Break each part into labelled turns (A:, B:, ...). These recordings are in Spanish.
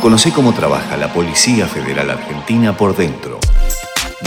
A: Conoce cómo trabaja la Policía Federal Argentina por dentro.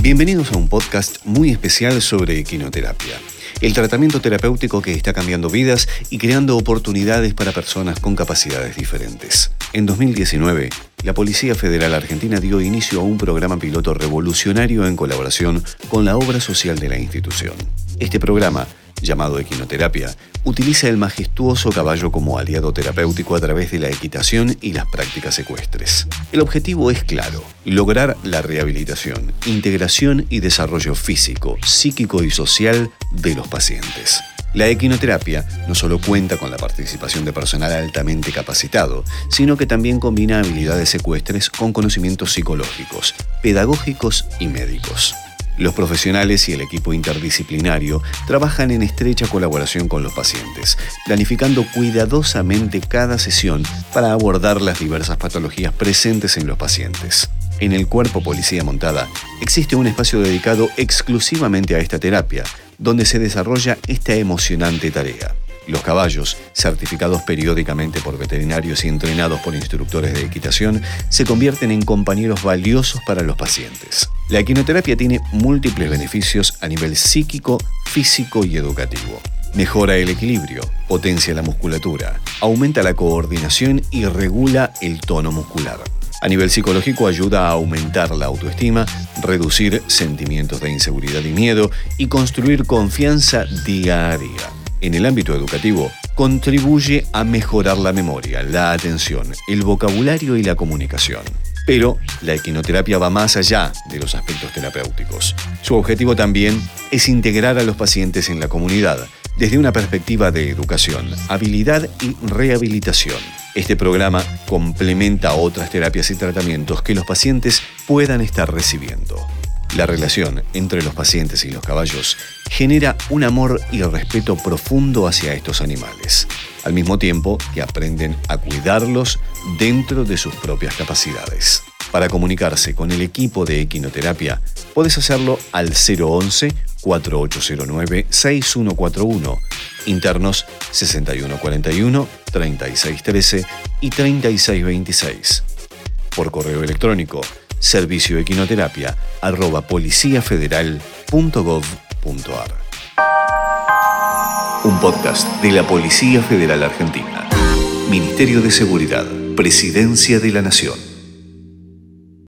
A: Bienvenidos a un podcast muy especial sobre equinoterapia, el tratamiento terapéutico que está cambiando vidas y creando oportunidades para personas con capacidades diferentes. En 2019, la Policía Federal Argentina dio inicio a un programa piloto revolucionario en colaboración con la obra social de la institución. Este programa llamado equinoterapia, utiliza el majestuoso caballo como aliado terapéutico a través de la equitación y las prácticas ecuestres. El objetivo es claro, lograr la rehabilitación, integración y desarrollo físico, psíquico y social de los pacientes. La equinoterapia no solo cuenta con la participación de personal altamente capacitado, sino que también combina habilidades ecuestres con conocimientos psicológicos, pedagógicos y médicos. Los profesionales y el equipo interdisciplinario trabajan en estrecha colaboración con los pacientes, planificando cuidadosamente cada sesión para abordar las diversas patologías presentes en los pacientes. En el cuerpo Policía Montada existe un espacio dedicado exclusivamente a esta terapia, donde se desarrolla esta emocionante tarea. Los caballos, certificados periódicamente por veterinarios y entrenados por instructores de equitación, se convierten en compañeros valiosos para los pacientes. La equinoterapia tiene múltiples beneficios a nivel psíquico, físico y educativo. Mejora el equilibrio, potencia la musculatura, aumenta la coordinación y regula el tono muscular. A nivel psicológico ayuda a aumentar la autoestima, reducir sentimientos de inseguridad y miedo y construir confianza día a día en el ámbito educativo contribuye a mejorar la memoria, la atención, el vocabulario y la comunicación. Pero la equinoterapia va más allá de los aspectos terapéuticos. Su objetivo también es integrar a los pacientes en la comunidad desde una perspectiva de educación, habilidad y rehabilitación. Este programa complementa otras terapias y tratamientos que los pacientes puedan estar recibiendo. La relación entre los pacientes y los caballos genera un amor y respeto profundo hacia estos animales, al mismo tiempo que aprenden a cuidarlos dentro de sus propias capacidades. Para comunicarse con el equipo de equinoterapia, puedes hacerlo al 011 4809 6141, internos 6141 3613 y 3626. Por correo electrónico servicio arroba policiafederal.gov.ar. Un podcast de la Policía Federal Argentina. Ministerio de Seguridad, Presidencia de la Nación.